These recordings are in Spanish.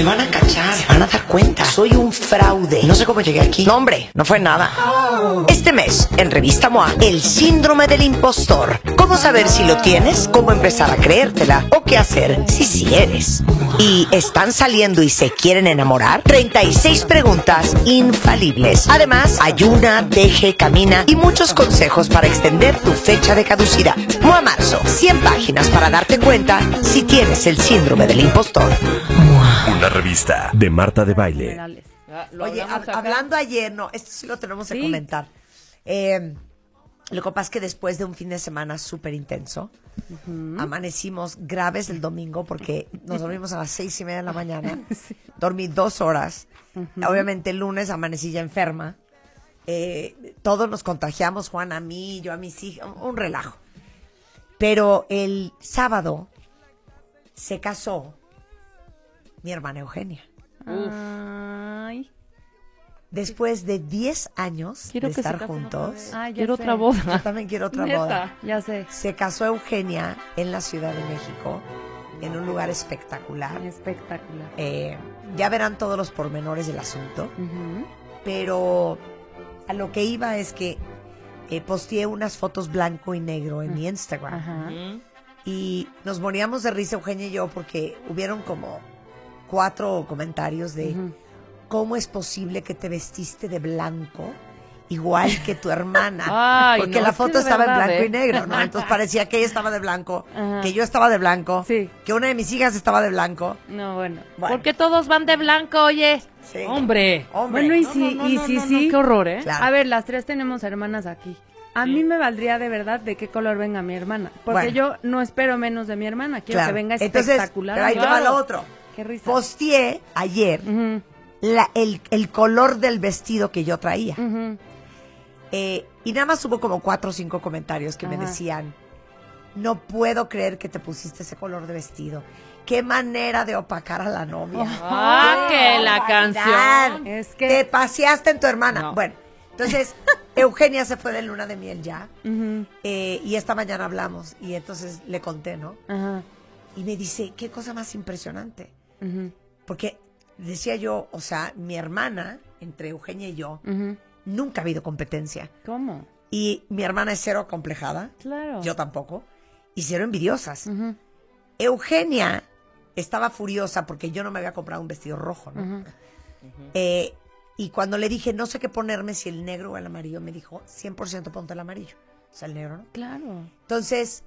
Me van a cachar, se van a dar cuenta. Soy un fraude. No sé cómo llegué aquí. No, hombre, no fue nada. Este mes, en Revista MOA, el síndrome del impostor. ¿Cómo saber si lo tienes? ¿Cómo empezar a creértela? ¿O qué hacer si sí eres? ¿Y están saliendo y se quieren enamorar? 36 preguntas infalibles. Además, ayuna, deje, camina y muchos consejos para extender tu fecha de caducidad. MOA Marzo, 100 páginas para darte cuenta si tienes el síndrome del impostor. Una revista de Marta de Baile. Oye, hab- hablando ayer, no, esto sí lo tenemos que Sí. comentar. Eh, lo que pasa es que después de un fin de semana súper intenso, amanecimos graves el domingo porque nos dormimos a las seis y media de la mañana. Dormí dos horas. Obviamente el lunes amanecí ya enferma. Eh, todos nos contagiamos, Juan a mí, yo a mis hijas, un, un relajo. Pero el sábado se casó mi hermana Eugenia. Ay, Después de 10 años Quiero de que se estar juntos, Quiero sé. otra boda. yo también quiero otra Neta. boda. Ya sé. Se casó Eugenia en la Ciudad de México, en un lugar espectacular. Espectacular. Eh, ya verán todos los pormenores del asunto, pero a lo que iba es que eh, posteé unas fotos blanco y negro en mi Instagram Ajá. y nos moríamos de risa Eugenia y yo porque hubieron como cuatro comentarios de cómo es posible que te vestiste de blanco igual que tu hermana. Ay, Porque no, la foto estaba en blanco ¿eh? y negro, ¿no? Entonces parecía que ella estaba de blanco, Ajá. que yo estaba de blanco, Sí. que una de mis hijas estaba de blanco. No, bueno. Bueno, ¿Por qué todos van de blanco, oye? Sí. Hombre. Hombre. Bueno, y No, si, no, no, y no, sí. qué horror, ¿eh? Claro. A ver, las tres tenemos hermanas aquí. A mí me valdría de verdad de qué color venga mi hermana. Porque Bueno. yo no espero menos de mi hermana. Quiero Claro. que venga Entonces, espectacular. pero ahí te va lo otro. Qué risa. Posteé ayer la- el, el color del vestido que yo traía. Eh, y nada más hubo como cuatro o cinco comentarios que me decían, no puedo creer que te pusiste ese color de vestido. Qué manera de opacar a la novia. Ah, ¡Qué que la canción. Es Te que. paseaste en tu hermana. No. Bueno, entonces Eugenia se fue de luna de miel ya. Eh, y esta mañana hablamos y entonces le conté, ¿no? Ajá. Y me dice, qué cosa más impresionante. Porque decía yo, o sea, mi hermana, entre Eugenia y yo, nunca ha habido competencia. ¿Cómo? Y mi hermana es cero complejada, Claro. yo tampoco, y cero envidiosas. Eugenia estaba furiosa porque yo no me había comprado un vestido rojo, ¿no? Eh, y cuando le dije, no sé qué ponerme, si el negro o el amarillo, me dijo, 100% ponte el amarillo. O sea, el negro, ¿no? Claro. Entonces,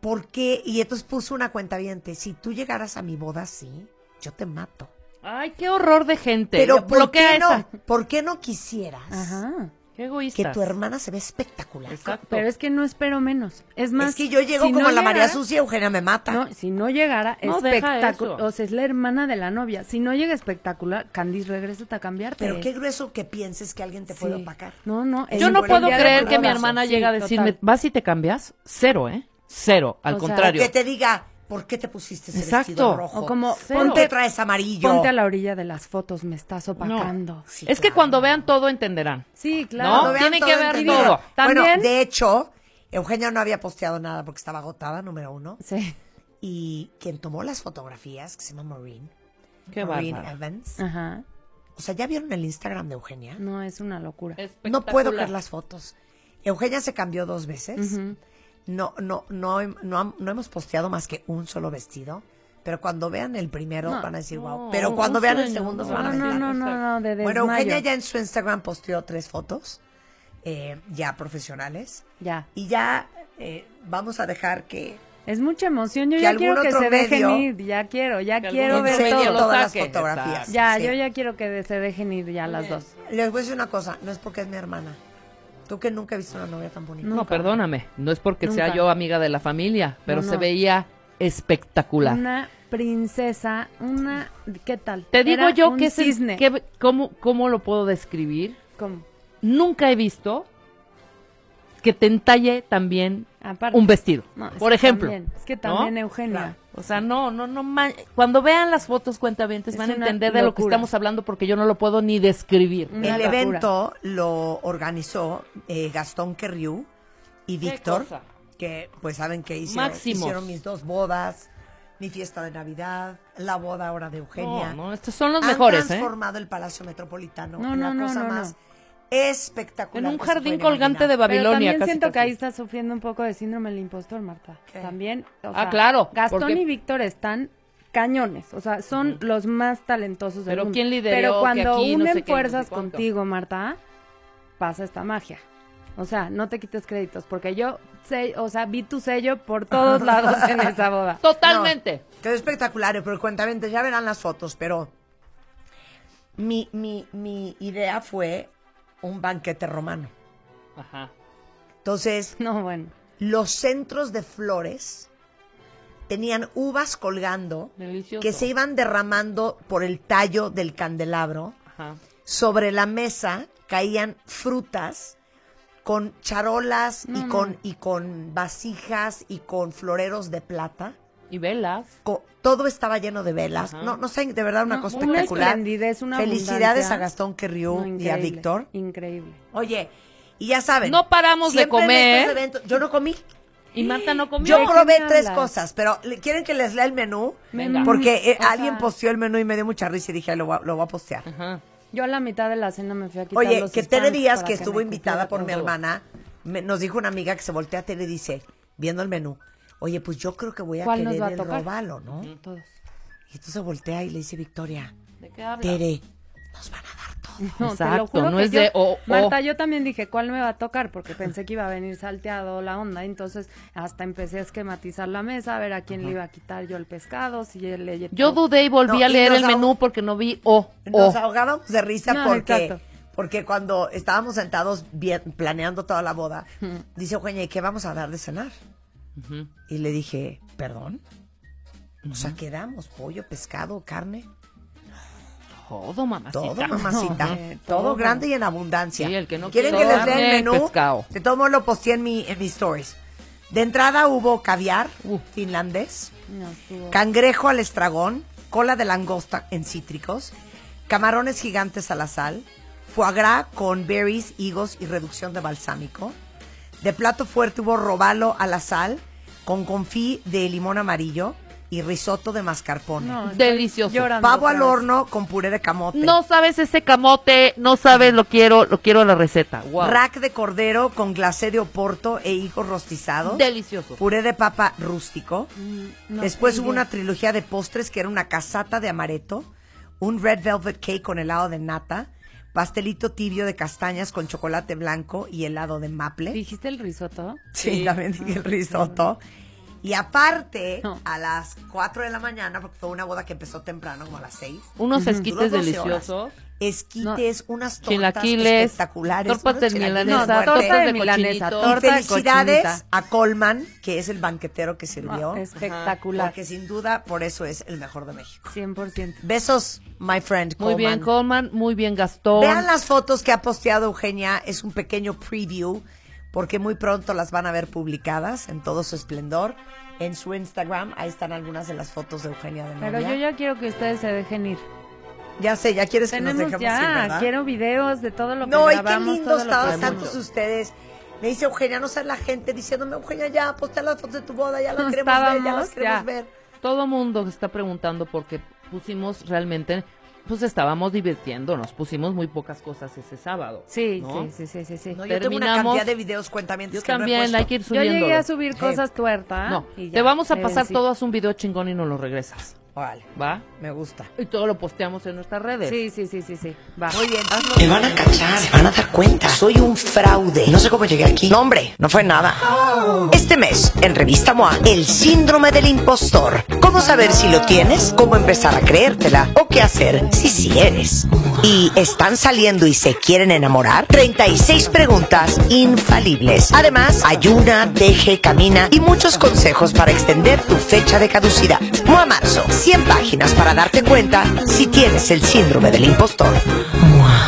¿por qué? Y entonces puso una cuenta si tú llegaras a mi boda así, yo te mato. Ay, qué horror de gente. Pero ¿por qué, no, esa. ¿por qué no quisieras Ajá. Qué egoístas. que tu hermana se ve espectacular? Exacto. Pero es que no espero menos. Es más. es que yo llego si como no la María Sucia, Eugenia me mata. No, si no llegara, No, espectacular. O sea, es la hermana de la novia. Si no llega espectacular, Candice, regrésate a cambiarte. Pero qué grueso que pienses que alguien te puede Sí. opacar. No, no. Es Yo no puedo creer que mi hermana Sí, llegue a decirme, total. ¿vas y te cambias? Cero, ¿eh? Cero. Al O sea, contrario. Que te diga, ¿por qué te pusiste ese Exacto. vestido rojo? O como, Cero. ¿Por qué ponte, traes amarillo? ponte a la orilla de las fotos, me estás opacando. Sí, es que cuando vean todo entenderán. Sí, claro. No, Cuando vean tiene que ver entendido. todo. Bueno, También- de hecho, Eugenia no había posteado nada porque estaba agotada, número uno. Sí. Y quien tomó las fotografías, que se llama Maureen, Qué Maureen. Evans. Ajá. O sea, ¿ya vieron el Instagram de Eugenia? No, es una locura. No puedo creer las fotos. Eugenia se cambió dos veces. Ujú. No, no, no, no, no hemos posteado más que un solo vestido. Pero cuando vean el primero No, van a decir, no, wow. Pero cuando vean el segundo se no, van a No, no, no, no, no, de Bueno. Eugenia ya en su Instagram posteó tres fotos, eh, ya profesionales. Ya. Y ya eh, vamos a dejar que Es mucha emoción. Yo ya algún quiero que otro se dejen medio- ir. Ya quiero, ya quiero ver todo. lo todas las fotografías. Exacto. Ya, Sí. yo ya quiero que se dejen ir ya las dos. Les voy a decir una cosa, no es porque es mi hermana. Tú que nunca he visto una novia tan bonita. No, Nunca. perdóname. No es porque sea yo amiga de la familia, pero No, se veía espectacular. Una princesa, una... ¿Qué tal? Te digo Era yo un que cisne. que- ¿cómo, ¿Cómo lo puedo describir? ¿Cómo? Nunca he visto que te entalle también Aparte. un vestido. No, por ejemplo. también, es que ¿no? también Eugenia. Claro. O sea, no, no, no. Cuando vean las fotos cuentavientes Es van a una entender de lo que estamos hablando porque yo no lo puedo ni describir. Una el locura. evento lo organizó eh, Gastón Querriu y Víctor, que pues saben que hicieron, hicieron mis dos bodas, mi fiesta de Navidad, la boda ahora de Eugenia. No, no, estos son los Han mejores, ¿eh? transformado el Palacio Metropolitano No, en no, la no, cosa no, no. más espectacular. En un jardín colgante de imaginar. Pero Babilonia. también casi, siento que ahí está sufriendo un poco de síndrome del impostor, Marta. ¿Qué? También. o Ah, sea, claro, Gastón y Víctor están cañones. O sea, son los más talentosos del Pero mundo. ¿quién lideró Pero que cuando aquí no unen sé qué, no sé fuerzas contigo, Marta, pasa esta magia. O sea, no te quites créditos, porque yo sé, o sea, vi tu sello por todos lados en esa boda. Totalmente. No, quedó espectacular, pero cuentamente ya verán las fotos, pero mi, mi, mi idea fue un banquete romano. Ajá. Entonces, No, bueno. los centros de flores tenían uvas colgando Delicioso. que se iban derramando por el tallo del candelabro. Ajá. Sobre la mesa caían frutas con charolas y, con, no. y con vasijas y con floreros de plata. Y velas. Co- todo estaba lleno de velas. Ajá. No, no sé, de verdad una No, cosa una espectacular. una Felicidades abundancia. a Gastón Querriu No, y a Víctor. Increíble. Oye, y ya saben. No paramos de en comer. eventos- yo no comí. Y Marta no comió. Yo ¿De qué probé me tres hablas? cosas, pero ¿le- ¿quieren que les lea el menú? Venga. Porque eh, alguien posteó el menú y me dio mucha risa y dije, "Ay, lo voy a, lo voy a postear. Ajá. Yo a la mitad de la cena me fui a quitar Oye, los que Tere Díaz, que me estuvo invitada por mi hermana, me- nos dijo una amiga que se voltea a Tere y dice, viendo el menú, oye, pues yo creo que voy a ¿Cuál nos querer va a el tocar? robalo, ¿no? Todos. Y entonces voltea y le dice Victoria, ¿De qué hablas? Tere, nos van a dar todo. No, te lo Exacto, juro no que es yo- de o- o. Marta, yo también dije, ¿cuál me va a tocar? Porque pensé que iba a venir salteado la onda. Entonces, hasta empecé a esquematizar la mesa, a ver a quién le iba a quitar yo el pescado, si él le... Yo dudé y volví No, a leer nos el menú porque no vi O. Nos O. ahogábamos de risa No, porque, exacto. porque cuando estábamos sentados bien, planeando toda la boda, dice Eugenia, ¿y qué vamos a dar de cenar? Y le dije, ¿perdón? O sea, ¿qué damos? ¿Pollo, pescado, carne? Todo, mamacita. Todo, mamacita. Todo, todo. grande y en abundancia. Sí, el que no ¿Quieren quiere que les lea el menú? pescado. De todo modo lo posteé en mi, en mis stories. De entrada hubo caviar Uh. finlandés, No, cangrejo al estragón, cola de langosta en cítricos, camarones gigantes a la sal, foie gras con berries, higos y reducción de balsámico. De plato fuerte hubo robalo a la sal con confit de limón amarillo y risotto de mascarpone. No, Delicioso. llorando Pavo al horno con puré de camote. No sabes ese camote, no sabes lo quiero, lo quiero la receta. Wow. Rack de cordero con glacé de oporto e higos rostizados. Delicioso. Puré de papa rústico. Mm, no Después hubo una trilogía de postres que era una casata de amaretto, un red velvet cake con helado de nata, pastelito tibio de castañas con chocolate blanco y helado de maple. ¿Dijiste el risotto? Sí, también dije el risotto. Y aparte, No. a las 4 de la mañana, porque fue una boda que empezó temprano, como a las 6. Unos esquites 12 deliciosos. horas. Esquites, unas tortas Chilaquiles, espectaculares. tortas de milanesa, torta tortas de milanesa. Y torta de felicidades cochinita. a Colman, que es el banquetero que sirvió. No, espectacular. Porque sin duda, por eso es el mejor de México. 100%. Besos, my friend. Muy bien, Coleman. Coleman, muy bien, Gastón. Vean las fotos que ha posteado Eugenia. Es un pequeño preview, porque muy pronto las van a ver publicadas en todo su esplendor. En su Instagram, ahí están algunas de las fotos de Eugenia de Pero yo ya quiero que ustedes se dejen ir. Ya sé, ya quieres que nos dejemos ya, quiero videos de todo lo que No, y qué grabamos, lindo estaban tantos ustedes. Me dice Eugenia, no sé la gente diciéndome, Eugenia, ya, postea las fotos de tu boda, ya las No queremos ver, ya las queremos ya. ver. Todo mundo está preguntando porque pusimos realmente, pues estábamos divirtiéndonos, pusimos muy pocas cosas ese sábado. Sí, ¿no? sí, sí, sí, sí, sí. No, yo tengo una Terminamos- cantidad de videos cuentamientos Yo que no también, puesto. hay que ir Yo subiendo. llegué a subir cosas tuerta. No, y ya, te vamos a me pasar vencí. todas un video chingón y nos lo regresas. Órale, ¿Va? me gusta. Y todo lo posteamos en nuestras redes. Sí, sí, sí, sí, sí. Va. Muy bien. Hazlo. Me van a cachar, se van a dar cuenta. Soy un fraude. No sé cómo llegué aquí. No, hombre, no fue nada. Este mes, en Revista MOA, el síndrome del impostor. ¿Cómo saber si lo tienes? ¿Cómo empezar a creértela? ¿O qué hacer si sí eres? ¿Y están saliendo y se quieren enamorar? 36 preguntas infalibles. Además, ayuna, deje, camina y muchos consejos para extender tu fecha de caducidad. MOA Marzo, 100 páginas para darte cuenta si tienes el síndrome del impostor.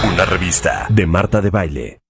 Una revista de Marta de Baile.